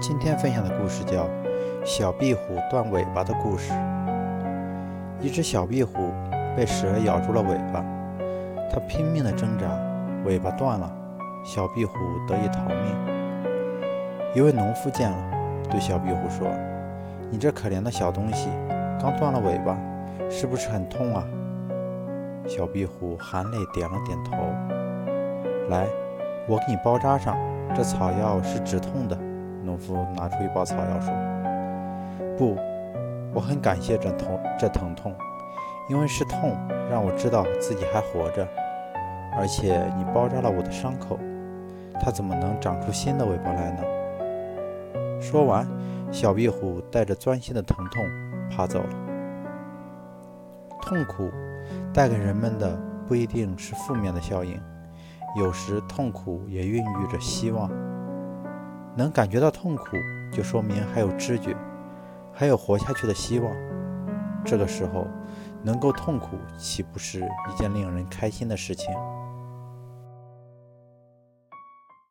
今天分享的故事叫《小壁虎断尾巴的故事》。一只小壁虎被蛇咬住了尾巴，它拼命地挣扎，尾巴断了，小壁虎得以逃命。一位农夫见了，对小壁虎说：“你这可怜的小东西，刚断了尾巴，是不是很痛啊？”小壁虎含泪点了点头。来，我给你包扎上，这草药是止痛的。农夫拿出一包草药说：“不，我很感谢这痛这疼痛，因为是痛让我知道自己还活着。而且你包扎了我的伤口，它怎么能长出新的尾巴来呢？”说完，小壁虎带着钻心的疼痛爬走了。痛苦带给人们的不一定是负面的效应，有时痛苦也孕育着希望。能感觉到痛苦，就说明还有知觉，还有活下去的希望。这个时候，能够痛苦，岂不是一件令人开心的事情？